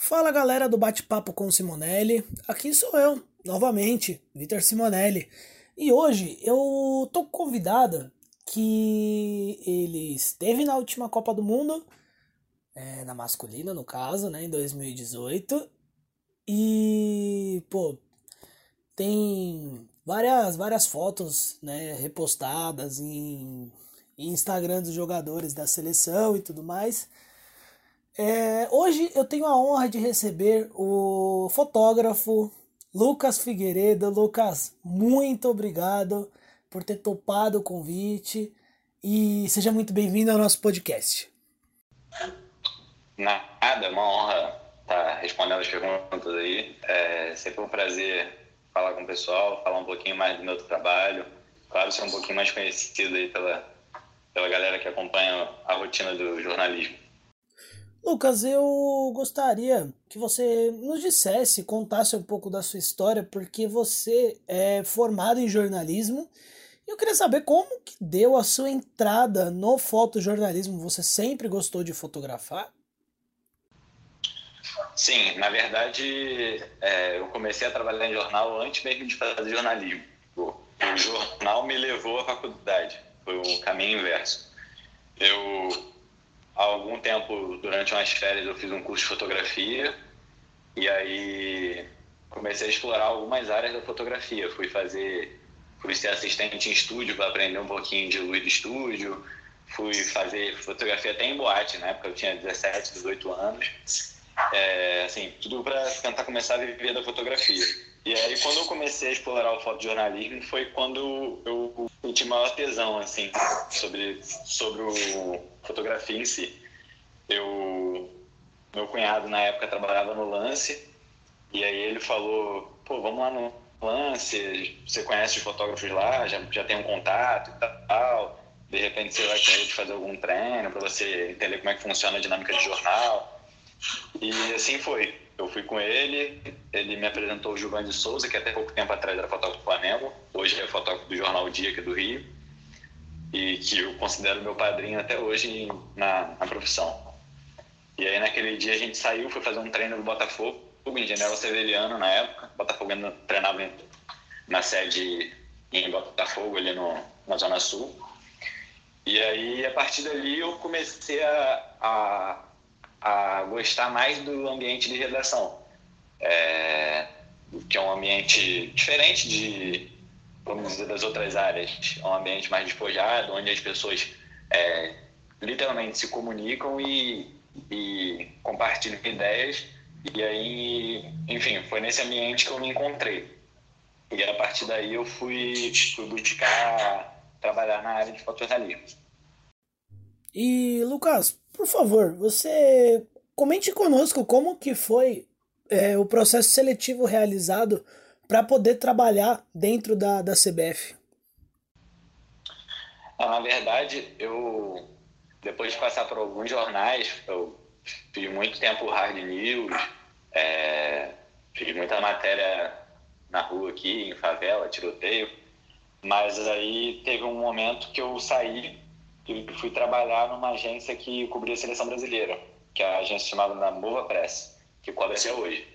Fala galera do Bate-Papo com Simonelli, aqui sou eu, novamente, Vitor Simonelli. E hoje eu tô convidado que ele esteve na última Copa do Mundo, é, na masculina no caso, né, em 2018. E, pô, tem várias, várias fotos né, repostadas em, em Instagram dos jogadores da seleção e tudo mais. É, hoje eu tenho a honra de receber o fotógrafo Lucas Figueiredo. Lucas, muito obrigado por ter topado o convite e seja muito bem-vindo ao nosso podcast. Nada, é uma honra estar respondendo as perguntas aí. É sempre um prazer falar com o pessoal, falar um pouquinho mais do meu trabalho. Claro, ser um pouquinho mais conhecido aí pela, pela galera que acompanha a rotina do jornalismo. Lucas, eu gostaria que você nos dissesse, contasse um pouco da sua história, porque você é formado em jornalismo e eu queria saber como que deu a sua entrada no fotojornalismo. Você sempre gostou de fotografar? Sim, na verdade, é, eu comecei a trabalhar em jornal antes mesmo de fazer jornalismo. O, o jornal me levou à faculdade, foi o caminho inverso. Eu há algum tempo, durante umas férias, eu fiz um curso de fotografia e aí comecei a explorar algumas áreas da fotografia. Fui fazer, fui ser assistente em estúdio para aprender um pouquinho de luz de estúdio. Fui fazer fotografia até em boate, na época eu tinha 17, 18 anos. É, assim, tudo para tentar começar a viver da fotografia. E aí, quando eu comecei a explorar o fotojornalismo, foi quando eu senti maior tesão, assim, sobre, sobre o fotografia em si. Eu, meu cunhado, na época, trabalhava no Lance, e aí ele falou, pô, vamos lá no Lance, você conhece os fotógrafos lá, já, já tem um contato e tal, de repente você vai querer fazer algum treino para você entender como é que funciona a dinâmica de jornal. E assim foi fui com ele, ele me apresentou o Gilvan de Souza, que até pouco tempo atrás era fotógrafo do Flamengo, hoje é fotógrafo do Jornal Dia aqui do Rio, e que eu considero meu padrinho até hoje na, na profissão. E aí naquele dia a gente saiu, foi fazer um treino do Botafogo, em General Severiano na época, Botafogo treinava na sede em Botafogo, ali no, na Zona Sul. E aí, a partir dali, eu comecei a, a a gostar mais do ambiente de redação, é, que é um ambiente diferente de, vamos dizer, das outras áreas. É um ambiente mais despojado, onde as pessoas é, literalmente se comunicam e, e compartilham ideias. E aí, enfim, foi nesse ambiente que eu me encontrei. E a partir daí eu fui, fui buscar trabalhar na área de fotojornalismo. E Lucas, por favor, você comente conosco como que foi é, o processo seletivo realizado para poder trabalhar dentro da, da CBF. Ah, na verdade, eu depois de passar por alguns jornais, eu fiz muito tempo hard news, é, fiz muita matéria na rua aqui, em favela, tiroteio, mas aí teve um momento que eu saí fui trabalhar numa agência que cobria a seleção brasileira, que é a agência chamada Mova Press, que cobre até hoje.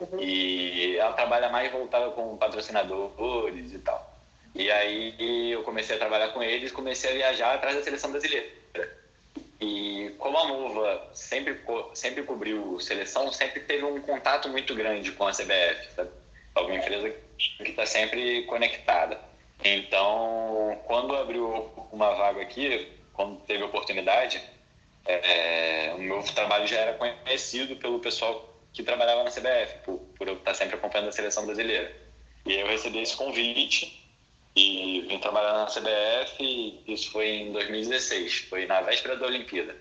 Uhum. E ela trabalha mais voltada com patrocinadores e tal. E aí eu comecei a trabalhar com eles, comecei a viajar atrás da seleção brasileira. E como a Mova sempre, sempre cobriu seleção, sempre teve um contato muito grande com a CBF, sabe? Alguma empresa que está sempre conectada. Então, quando abriu uma vaga aqui, quando teve oportunidade, é, o meu trabalho já era conhecido pelo pessoal que trabalhava na CBF, por, por eu estar sempre acompanhando a seleção brasileira. E aí eu recebi esse convite e vim trabalhar na CBF, isso foi em 2016, foi na véspera da Olimpíada.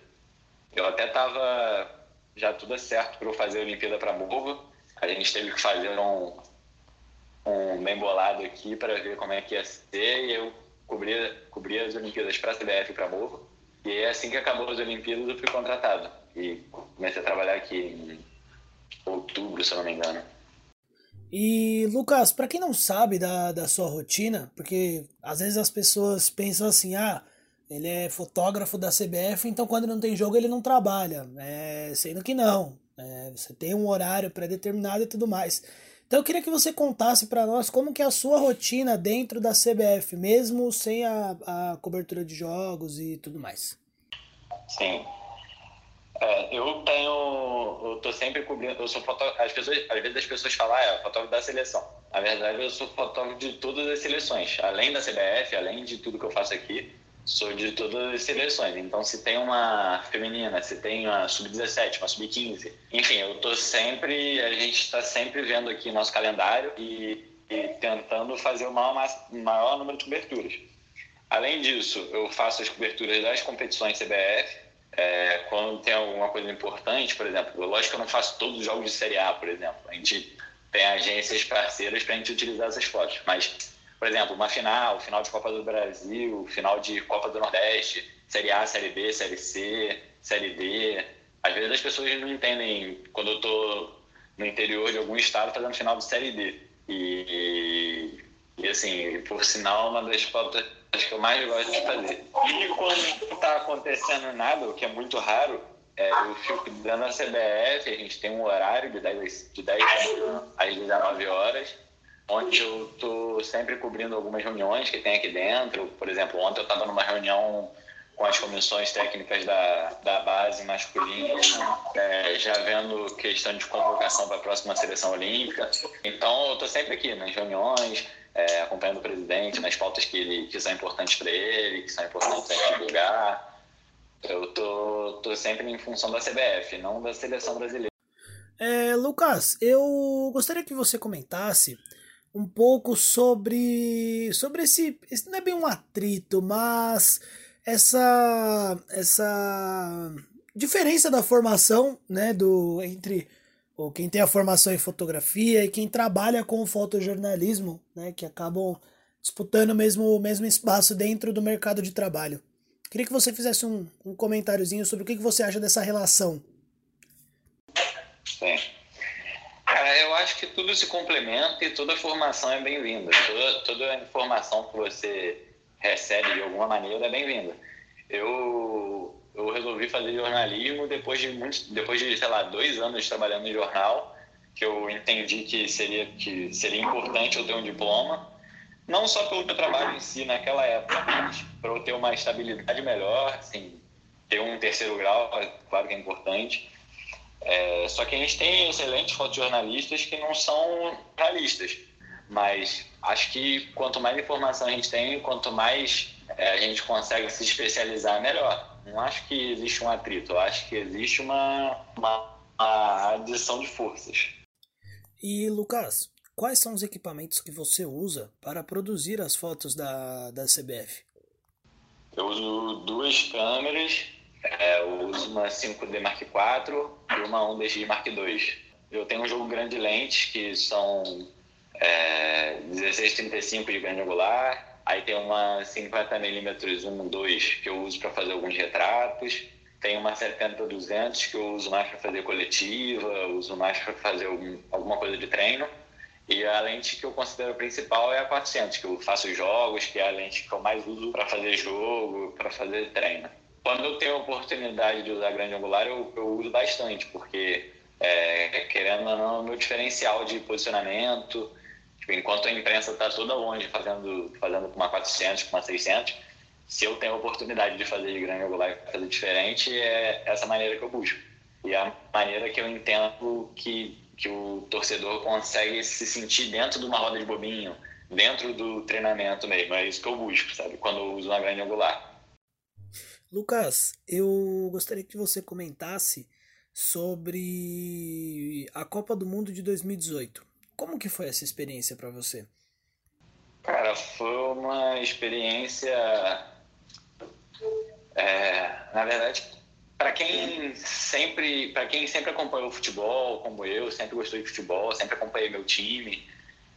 Eu até estava já tudo certo para eu fazer a Olimpíada para Mova, a gente teve que fazer um, um bem bolado aqui para ver como é que ia ser e eu cobri, cobri as Olimpíadas para a CBF e para a Movo. E aí, assim que acabou as Olimpíadas, eu fui contratado. E comecei a trabalhar aqui em outubro, se eu não me engano. E, Lucas, para quem não sabe da, da sua rotina, porque às vezes as pessoas pensam assim, ah, ele é fotógrafo da CBF, então quando não tem jogo ele não trabalha. É, sendo que não. É, você tem um horário pré-determinado e tudo mais. Então eu queria que você contasse para nós como que é a sua rotina dentro da CBF, mesmo sem a, a cobertura de jogos e tudo mais. Sim. É, eu tenho. Eu tô sempre cobrindo. Eu sou fotógrafo. Às vezes as pessoas falam, ah, é fotógrafo da seleção. Na verdade, eu sou fotógrafo de todas as seleções. Além da CBF, além de tudo que eu faço aqui, sou de todas as seleções. Então, se tem uma feminina, se tem uma sub-17, uma sub-15, enfim, eu tô sempre. A gente está sempre vendo aqui nosso calendário e, e tentando fazer o maior, maior número de coberturas. Além disso, eu faço as coberturas das competições CBF é, quando tem alguma coisa importante, por exemplo, lógico que eu não faço todos os jogos de Série A, por exemplo. A gente tem agências parceiras para a gente utilizar essas fotos. Mas, por exemplo, uma final, final de Copa do Brasil, final de Copa do Nordeste, Série A, Série B, Série C, Série D. Às vezes as pessoas não entendem quando eu estou no interior de algum estado fazendo final de Série D. E, e assim, por sinal, uma das fotos que eu mais gosto de fazer. E quando não está acontecendo nada, o que é muito raro, é, eu fico dando a CBF, a gente tem um horário de 10, de 10 às 19 horas, onde eu estou sempre cobrindo algumas reuniões que tem aqui dentro. Por exemplo, ontem eu estava numa reunião com as comissões técnicas da, da base masculina, é, já vendo questão de convocação para a próxima seleção olímpica. Então, eu estou sempre aqui nas reuniões, é, acompanhando o presidente nas pautas que, ele, que são importantes para ele, que são importantes para divulgar. Eu tô, tô sempre em função da CBF, não da seleção brasileira. É, Lucas, eu gostaria que você comentasse um pouco sobre sobre esse, esse não é bem um atrito, mas essa essa diferença da formação, né, do entre ou quem tem a formação em fotografia e quem trabalha com fotojornalismo, né, que acabam disputando mesmo o mesmo espaço dentro do mercado de trabalho. Queria que você fizesse um, um comentáriozinho sobre o que, que você acha dessa relação. Sim. Cara, eu acho que tudo se complementa e toda formação é bem-vinda. Toda, toda informação que você recebe de alguma maneira é bem-vinda. Eu eu resolvi fazer jornalismo depois de muitos, depois de sei lá dois anos trabalhando em jornal, que eu entendi que seria que seria importante eu ter um diploma, não só pelo meu trabalho em si naquela época, mas para eu ter uma estabilidade melhor, assim, ter um terceiro grau, é claro que é importante. É, só que a gente tem excelentes fotojornalistas que não são jornalistas, mas acho que quanto mais informação a gente tem, quanto mais é, a gente consegue se especializar, melhor. Não acho que existe um atrito, acho que existe uma, uma, uma adição de forças. E Lucas, quais são os equipamentos que você usa para produzir as fotos da, da CBF? Eu uso duas câmeras, é, eu uso uma 5D Mark IV e uma 1DX Mark II. Eu tenho um jogo grande de lentes que são é, 1635 de grande angular, Aí tem uma 50mm 1.2 que eu uso para fazer alguns retratos. Tem uma 70-200 que eu uso mais para fazer coletiva, uso mais para fazer algum, alguma coisa de treino. E a lente que eu considero principal é a 400, que eu faço jogos, que é a lente que eu mais uso para fazer jogo, para fazer treino. Quando eu tenho a oportunidade de usar grande angular, eu, eu uso bastante, porque, é, querendo ou não, meu diferencial de posicionamento, Tipo, enquanto a imprensa está toda longe fazendo, fazendo com uma 400, com uma 600, se eu tenho a oportunidade de fazer de grande angular e fazer diferente, é essa maneira que eu busco. E a maneira que eu entendo que, que o torcedor consegue se sentir dentro de uma roda de bobinho, dentro do treinamento mesmo. É isso que eu busco, sabe? Quando eu uso uma grande angular. Lucas, eu gostaria que você comentasse sobre a Copa do Mundo de 2018. Como que foi essa experiência para você? Cara, foi uma experiência. É, na verdade, para quem sempre, para quem sempre acompanhou futebol, como eu, sempre gostou de futebol, sempre acompanhei meu time.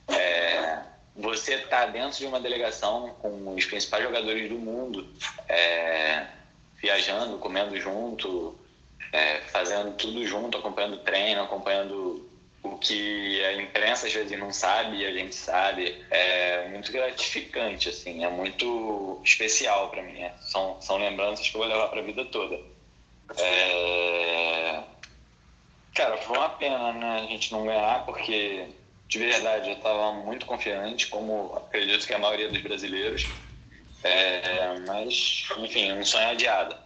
É, você está dentro de uma delegação com os principais jogadores do mundo, é, viajando, comendo junto, é, fazendo tudo junto, acompanhando treino, acompanhando o que a imprensa às vezes não sabe e a gente sabe é muito gratificante assim é muito especial para mim é. são são lembranças que eu vou levar para a vida toda é... Cara, foi uma pena né, a gente não ganhar, porque de verdade eu estava muito confiante, como acredito que a maioria dos brasileiros. É, mas, enfim, um sonho adiado.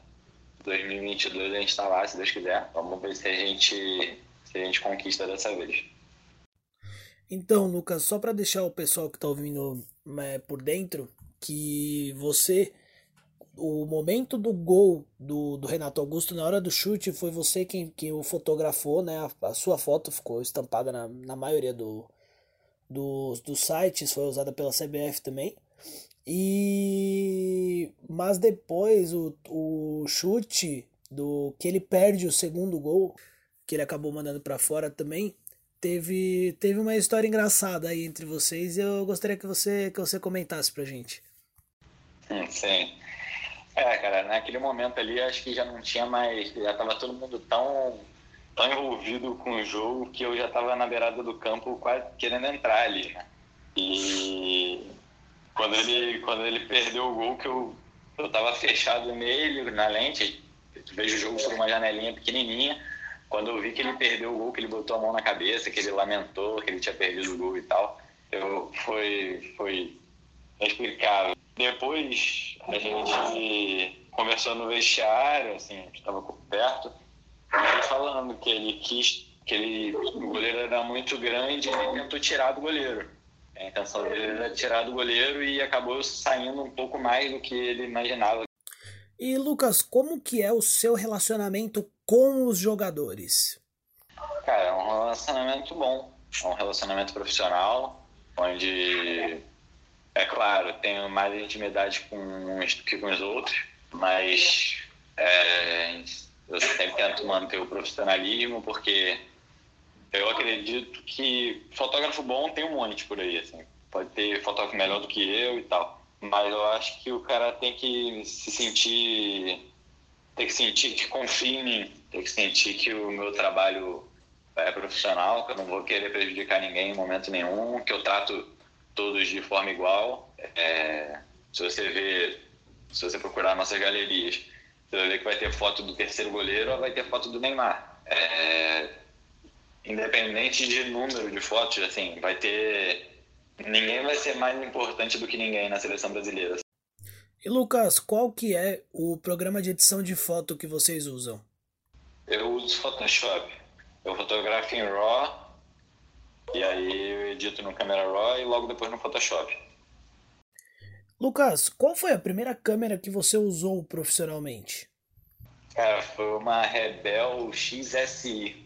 2022 a gente está lá, se Deus quiser. Vamos ver se a gente, se a gente conquista dessa vez. Então, Lucas, só para deixar o pessoal que está ouvindo é, por dentro, que você o momento do gol do, do Renato Augusto na hora do chute foi você quem, quem o fotografou, né? A, a sua foto ficou estampada na, na maioria do, dos, dos sites, foi usada pela CBF também. E mas depois o, o chute do que ele perde o segundo gol, que ele acabou mandando para fora também, teve teve uma história engraçada aí entre vocês e eu gostaria que você que você comentasse pra gente. Sim. É, cara, naquele momento ali acho que já não tinha mais. Já tava todo mundo tão, tão envolvido com o jogo que eu já tava na beirada do campo quase querendo entrar ali, né? E quando ele, quando ele perdeu o gol, que eu, eu tava fechado nele, na lente, vejo o jogo por uma janelinha pequenininha. Quando eu vi que ele perdeu o gol, que ele botou a mão na cabeça, que ele lamentou que ele tinha perdido o gol e tal, eu, foi, foi inexplicável. Depois a gente conversou no vestiário, assim, estava perto, e falando que ele quis, que ele, o goleiro era muito grande e ele tentou tirar do goleiro. A intenção dele era tirar do goleiro e acabou saindo um pouco mais do que ele imaginava. E Lucas, como que é o seu relacionamento com os jogadores? Cara, é um relacionamento bom, é um relacionamento profissional, onde é claro, tenho mais intimidade com uns do que com os outros, mas é, eu sempre tento manter o profissionalismo porque eu acredito que fotógrafo bom tem um monte por aí, assim. Pode ter fotógrafo melhor do que eu e tal, mas eu acho que o cara tem que se sentir, tem que sentir que confia em mim, tem que sentir que o meu trabalho é profissional, que eu não vou querer prejudicar ninguém em momento nenhum, que eu trato todos de forma igual. É, se você vê, se você procurar nossas galerias, você vai ver que vai ter foto do terceiro goleiro vai ter foto do Neymar. É, independente de número de fotos, assim, vai ter. Ninguém vai ser mais importante do que ninguém na seleção brasileira. E Lucas, qual que é o programa de edição de foto que vocês usam? Eu uso Photoshop. Eu fotografo em RAW e aí eu edito no Camera Raw e logo depois no Photoshop. Lucas, qual foi a primeira câmera que você usou profissionalmente? Cara, foi uma Rebel XSI.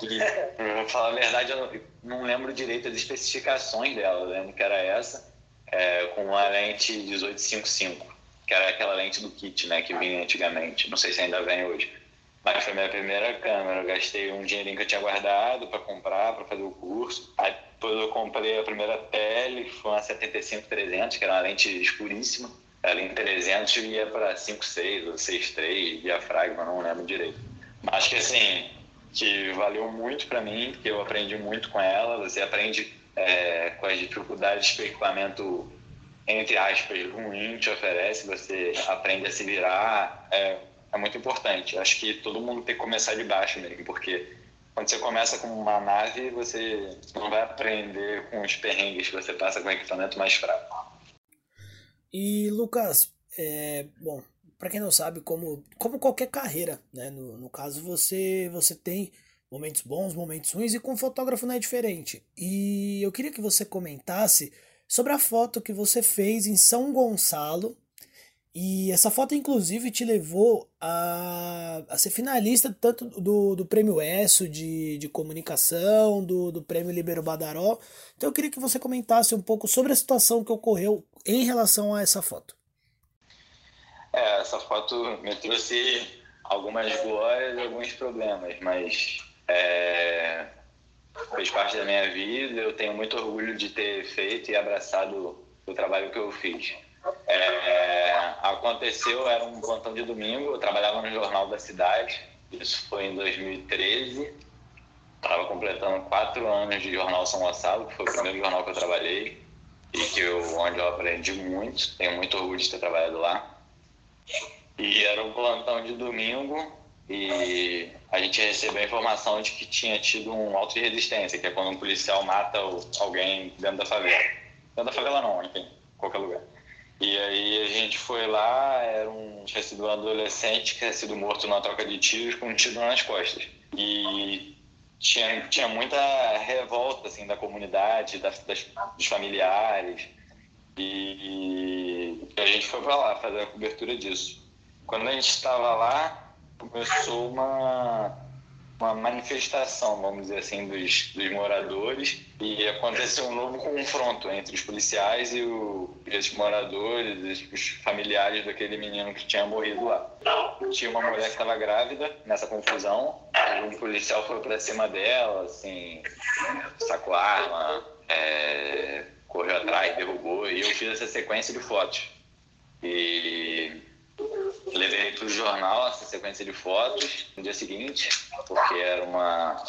Que, pra falar a verdade, eu não lembro direito as especificações dela. Eu lembro que era essa, é, com uma lente 1855, que era aquela lente do kit, né, que vinha antigamente. Não sei se ainda vem hoje. Mas foi minha primeira câmera. Eu gastei um dinheirinho que eu tinha guardado para comprar, para fazer o curso. Aí depois eu comprei a primeira tele, foi uma 75-300, que era uma lente escuríssima. Ela em 300 ia para 5.6 ou 6.3, diafragma, não lembro direito. Mas que assim, que valeu muito para mim, que eu aprendi muito com ela. Você aprende é, com as dificuldades que o equipamento, entre aspas, ruim te oferece. Você aprende a se virar. É, é muito importante. Acho que todo mundo tem que começar de baixo mesmo, porque quando você começa com uma nave, você não vai aprender com os perrengues que você passa com equipamento mais fraco. E Lucas, é, bom, para quem não sabe, como, como qualquer carreira, né? No, no caso, você, você tem momentos bons, momentos ruins, e com fotógrafo não é diferente. E eu queria que você comentasse sobre a foto que você fez em São Gonçalo, e essa foto, inclusive, te levou a, a ser finalista tanto do, do Prêmio ESSO de, de comunicação, do, do Prêmio Libero Badaró. Então eu queria que você comentasse um pouco sobre a situação que ocorreu em relação a essa foto. É, essa foto me trouxe algumas glórias e alguns problemas, mas é, fez parte da minha vida. Eu tenho muito orgulho de ter feito e abraçado o trabalho que eu fiz. É, aconteceu, era um plantão de domingo, eu trabalhava no Jornal da Cidade, isso foi em 2013. Estava completando quatro anos de Jornal São Gonçalo, que foi o primeiro jornal que eu trabalhei e que eu, onde eu aprendi muito, tenho muito orgulho de ter trabalhado lá. E era um plantão de domingo e a gente recebeu a informação de que tinha tido um auto de resistência, que é quando um policial mata alguém dentro da favela. Dentro da favela não, enfim, qualquer lugar. E aí a gente foi lá, era um, tinha sido um adolescente que tinha sido morto numa troca de tiros com um tiro nas costas. E tinha, tinha muita revolta assim, da comunidade, das, das dos familiares. E, a gente foi para lá fazer a cobertura disso. Quando a gente estava lá, começou uma uma manifestação, vamos dizer assim, dos, dos moradores e aconteceu um novo confronto entre os policiais e, o, e os moradores, os familiares daquele menino que tinha morrido lá. Tinha uma mulher que estava grávida nessa confusão, um policial foi para cima dela, assim, sacou arma, é, correu atrás, derrubou, e eu fiz essa sequência de fotos. E levei para o jornal essa sequência de fotos no dia seguinte, porque era uma,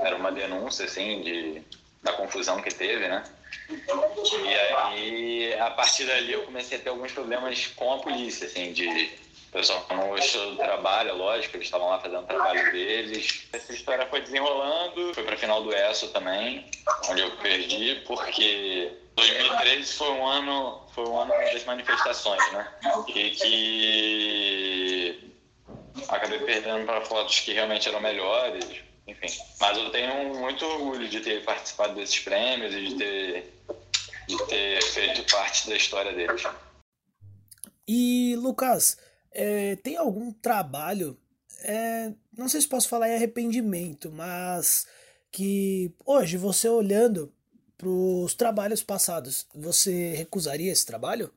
era uma denúncia, assim, de, da confusão que teve, né? E aí, a partir dali, eu comecei a ter alguns problemas com a polícia, assim, de pessoal não do trabalho, é lógico, eles estavam lá fazendo o trabalho deles. Essa história foi desenrolando, foi para final do ESSO também, onde eu perdi, porque 2013 foi um ano, foi um ano das manifestações, né? E que acabei perdendo para fotos que realmente eram melhores, enfim. Mas eu tenho muito orgulho de ter participado desses prêmios e de ter, de ter feito parte da história deles. E Lucas, é, tem algum trabalho, é, não sei se posso falar em arrependimento, mas que hoje você olhando para os trabalhos passados, você recusaria esse trabalho?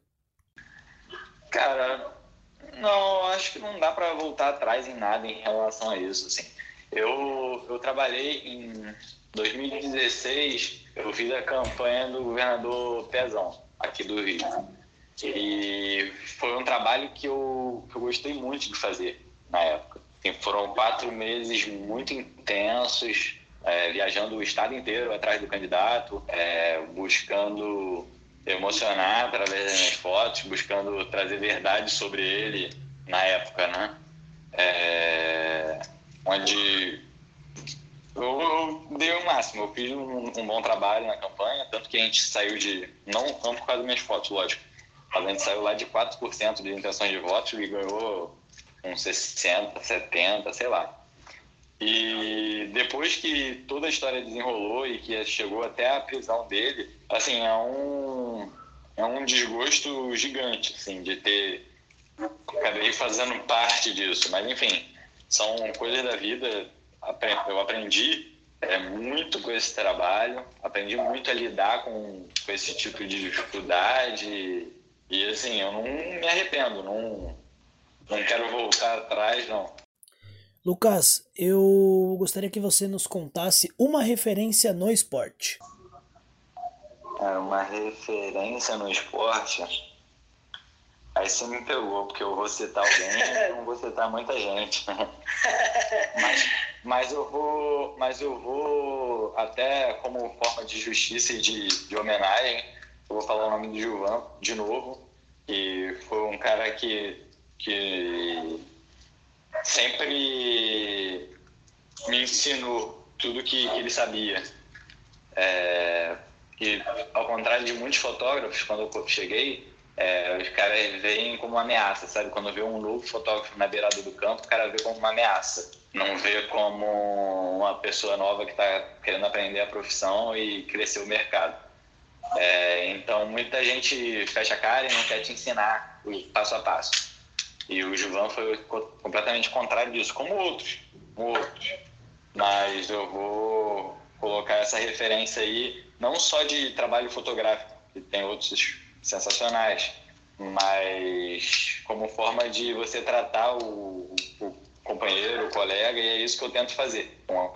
Cara, não, acho que não dá para voltar atrás em nada em relação a isso. Assim. Eu, eu trabalhei em 2016, eu fiz a campanha do governador Pezão, aqui do Rio. E foi um trabalho que eu, que eu gostei muito de fazer na época. Assim, foram quatro meses muito intensos, é, viajando o estado inteiro atrás do candidato, é, buscando emocionar através das minhas fotos, buscando trazer verdade sobre ele na época, né? É, onde eu, eu, dei o máximo, eu fiz um, um, bom trabalho na campanha, tanto que a gente saiu de, não, não por causa das minhas fotos, lógico, a gente saiu lá de 4% de intenções de votos e ganhou uns 60, 70, sei lá. E depois que toda a história desenrolou e que chegou até a prisão dele, assim, é um, é um desgosto gigante, assim, de ter. Acabei fazendo parte disso, mas enfim, são coisas da vida. Eu aprendi é, muito com esse trabalho, aprendi muito a lidar com, com esse tipo de dificuldade. E assim, eu não me arrependo, não, não quero voltar atrás, não. Lucas, eu gostaria que você nos contasse uma referência no esporte. Uma referência no esporte? Aí você me pegou, porque eu vou citar alguém e não vou citar muita gente. mas, mas, eu vou, mas eu vou, até como forma de justiça e de, de homenagem, eu vou falar o nome do Gilvan de novo, que foi um cara que, que sempre me ensinou tudo que, que ele sabia. É, e ao contrário de muitos fotógrafos, quando eu cheguei, é, os caras veem como uma ameaça, sabe? Quando vê um novo fotógrafo na beirada do campo, o cara vê como uma ameaça. Não vê como uma pessoa nova que está querendo aprender a profissão e crescer o mercado. É, então, muita gente fecha a cara e não quer te ensinar o passo a passo. E o Gilvan foi completamente contrário disso, como outros, como outros. Mas eu vou colocar essa referência aí, não só de trabalho fotográfico, que tem outros sensacionais, mas como forma de você tratar o, o companheiro, o colega, e é isso que eu tento fazer com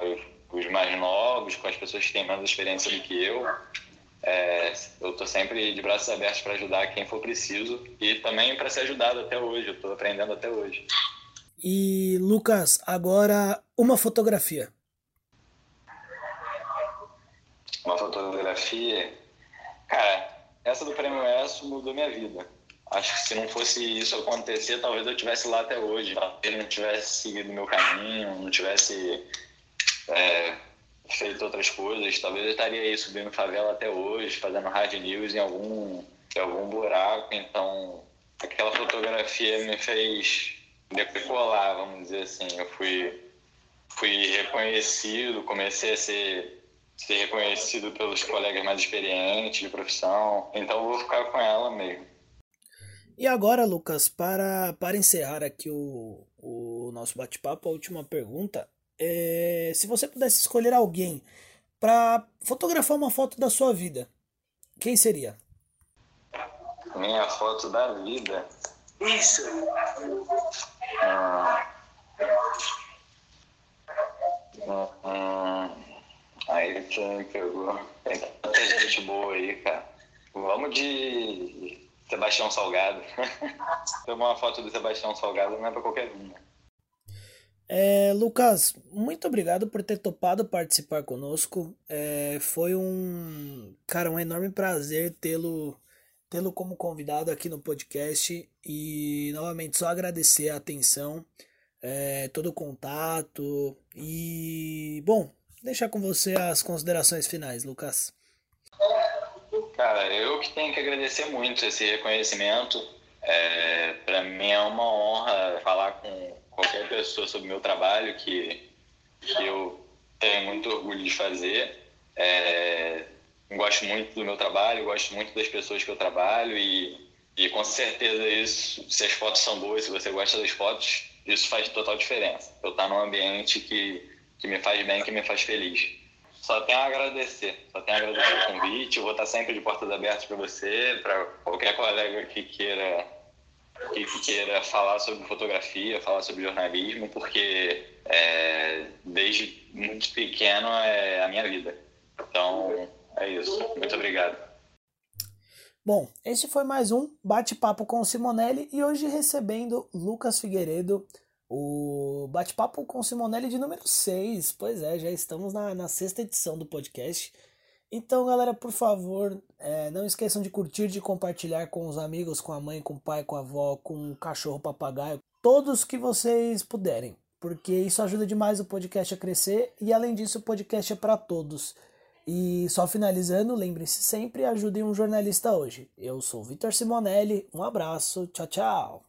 os mais novos, com as pessoas que têm menos experiência do que eu, é, eu estou sempre de braços abertos para ajudar quem for preciso e também para ser ajudado até hoje. Eu estou aprendendo até hoje. E Lucas, agora uma fotografia. Uma fotografia, cara, essa do Prêmio ESSO mudou minha vida. acho que se não fosse isso acontecer, talvez eu tivesse lá até hoje. Talvez não tivesse seguido meu caminho, não tivesse é, feito outras coisas. Talvez eu estaria aí subindo favela até hoje, fazendo hard news em algum, em algum buraco. Então, aquela fotografia me fez decolar, vamos dizer assim. Eu fui, fui reconhecido, comecei a ser ser reconhecido pelos colegas mais experientes de profissão. Então vou ficar com ela mesmo. E agora, Lucas, para, para encerrar aqui o, o nosso bate-papo, a última pergunta é se você pudesse escolher alguém para fotografar uma foto da sua vida, quem seria? Minha foto da vida. Isso. Hum, hum, hum. Aí você me pegou. Tem tanta gente boa aí, cara. Vamos de Sebastião Salgado. Ter uma foto do Sebastião Salgado não é pra qualquer um. Né? É, Lucas, muito obrigado por ter topado participar conosco. É, foi um, cara, um enorme prazer tê-lo tê-lo como convidado aqui no podcast e novamente só agradecer a atenção, é, todo o contato e bom, deixar com você as considerações finais, Lucas. Cara, eu que tenho que agradecer muito esse reconhecimento. É, para mim é uma honra falar com qualquer pessoa sobre o meu trabalho, que, que eu tenho muito orgulho de fazer. É, gosto muito do meu trabalho, gosto muito das pessoas que eu trabalho e, e com certeza isso, se as fotos são boas, se você gosta das fotos, isso faz total diferença. Eu estar num ambiente que, que me faz bem, que me faz feliz. Só tenho a agradecer, só tenho a agradecer o convite. Eu vou estar sempre de portas abertas para você, para qualquer colega que queira que queira falar sobre fotografia, falar sobre jornalismo, porque é, desde muito pequeno é a minha vida. Então é isso. Muito obrigado. Bom, este foi mais um bate-papo com o Simonelli e hoje recebendo Lucas Figueiredo o bate-papo com Simonelli de número 6. Pois é, já estamos na, na sexta edição do podcast. Então, galera, por favor, é, não esqueçam de curtir, de compartilhar com os amigos, com a mãe, com o pai, com a avó, com o cachorro, papagaio, todos que vocês puderem, porque isso ajuda demais o podcast a crescer e, além disso, o podcast é para todos. E só finalizando, lembrem-se sempre, ajudem um jornalista hoje. Eu sou Vitor Simonelli, um abraço, tchau, tchau.